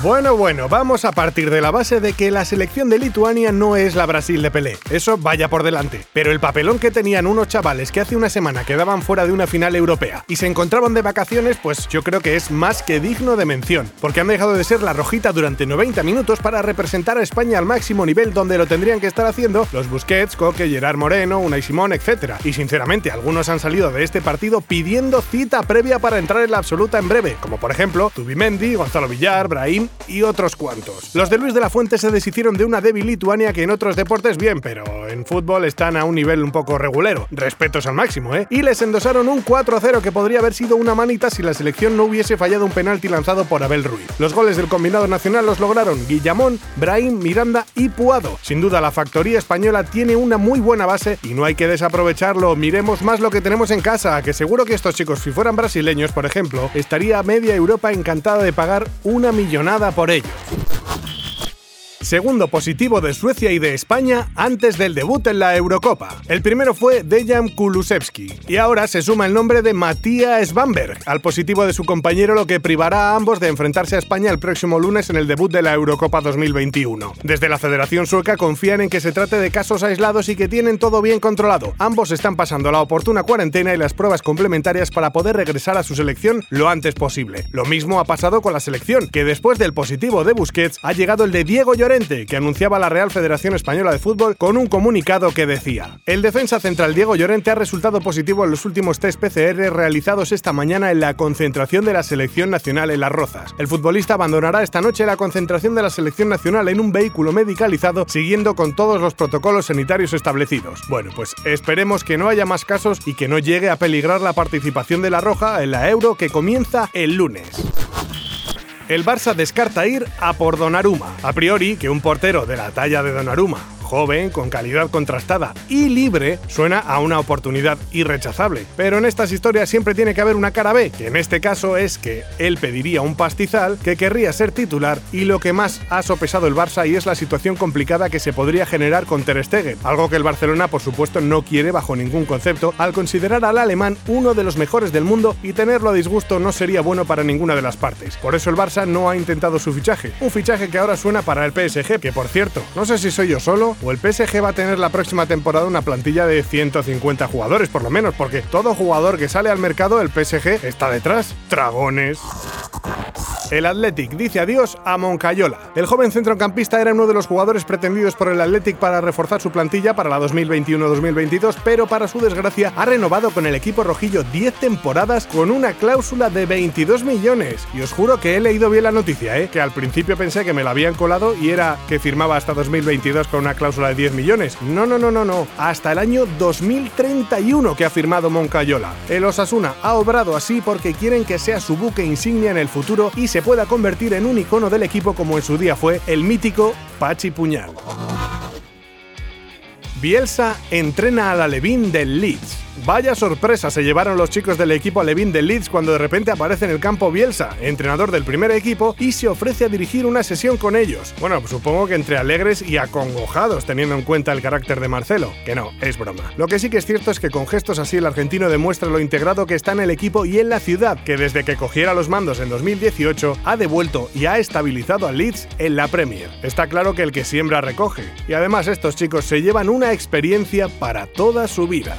Bueno, bueno, vamos a partir de la base de que la selección de Lituania no es la Brasil de Pelé. Eso vaya por delante. Pero el papelón que tenían unos chavales que hace una semana quedaban fuera de una final europea y se encontraban de vacaciones, pues yo creo que es más que digno de mención, porque han dejado de ser la rojita durante 90 minutos para representar a España al máximo nivel donde lo tendrían que estar haciendo los Busquets, Coque, Gerard Moreno, Unai Simón, etc. Y sinceramente, algunos han salido de este partido pidiendo cita previa para entrar en la absoluta en breve, como por ejemplo Tubimendi, Gonzalo Villar, Brahim y otros cuantos. Los de Luis de la Fuente se deshicieron de una débil Lituania que en otros deportes bien, pero en fútbol están a un nivel un poco regulero. Respetos al máximo, ¿eh? Y les endosaron un 4-0 que podría haber sido una manita si la selección no hubiese fallado un penalti lanzado por Abel Ruiz. Los goles del combinado nacional los lograron Guillamón, Brahim, Miranda y Puado. Sin duda la factoría española tiene una muy buena base y no hay que desaprovecharlo. Miremos más lo que tenemos en casa, que seguro que estos chicos si fueran brasileños, por ejemplo, estaría media Europa encantada de pagar una millonada por ello. Segundo positivo de Suecia y de España antes del debut en la Eurocopa. El primero fue Dejan Kulusevski y ahora se suma el nombre de Matías Svanberg al positivo de su compañero lo que privará a ambos de enfrentarse a España el próximo lunes en el debut de la Eurocopa 2021. Desde la Federación Sueca confían en que se trate de casos aislados y que tienen todo bien controlado. Ambos están pasando la oportuna cuarentena y las pruebas complementarias para poder regresar a su selección lo antes posible. Lo mismo ha pasado con la selección, que después del positivo de Busquets ha llegado el de Diego Llorente que anunciaba la Real Federación Española de Fútbol con un comunicado que decía: El defensa central Diego Llorente ha resultado positivo en los últimos test PCR realizados esta mañana en la concentración de la selección nacional en Las Rozas. El futbolista abandonará esta noche la concentración de la selección nacional en un vehículo medicalizado siguiendo con todos los protocolos sanitarios establecidos. Bueno, pues esperemos que no haya más casos y que no llegue a peligrar la participación de la Roja en la Euro que comienza el lunes el Barça descarta ir a por Donnarumma. A priori, que un portero de la talla de Donnarumma joven, con calidad contrastada y libre, suena a una oportunidad irrechazable. Pero en estas historias siempre tiene que haber una cara B, que en este caso es que él pediría un pastizal que querría ser titular y lo que más ha sopesado el Barça y es la situación complicada que se podría generar con Ter Stegen, algo que el Barcelona por supuesto no quiere bajo ningún concepto al considerar al alemán uno de los mejores del mundo y tenerlo a disgusto no sería bueno para ninguna de las partes. Por eso el Barça no ha intentado su fichaje, un fichaje que ahora suena para el PSG, que por cierto, no sé si soy yo solo o el PSG va a tener la próxima temporada una plantilla de 150 jugadores por lo menos, porque todo jugador que sale al mercado el PSG está detrás. Dragones. El Athletic dice adiós a Moncayola. El joven centrocampista era uno de los jugadores pretendidos por el Athletic para reforzar su plantilla para la 2021-2022, pero para su desgracia ha renovado con el equipo rojillo 10 temporadas con una cláusula de 22 millones. Y os juro que he leído bien la noticia, ¿eh? que al principio pensé que me la habían colado y era que firmaba hasta 2022 con una cláusula de 10 millones. No, no, no, no, no. Hasta el año 2031 que ha firmado Moncayola. El Osasuna ha obrado así porque quieren que sea su buque insignia en el futuro y se pueda convertir en un icono del equipo como en su día fue el mítico Pachi Puñal. Bielsa entrena a la Levin del Leeds. Vaya sorpresa se llevaron los chicos del equipo alevín del Leeds cuando de repente aparece en el campo Bielsa, entrenador del primer equipo, y se ofrece a dirigir una sesión con ellos. Bueno, supongo que entre alegres y acongojados, teniendo en cuenta el carácter de Marcelo, que no, es broma. Lo que sí que es cierto es que con gestos así el argentino demuestra lo integrado que está en el equipo y en la ciudad, que desde que cogiera los mandos en 2018 ha devuelto y ha estabilizado al Leeds en la Premier. Está claro que el que siembra recoge, y además estos chicos se llevan una experiencia para toda su vida.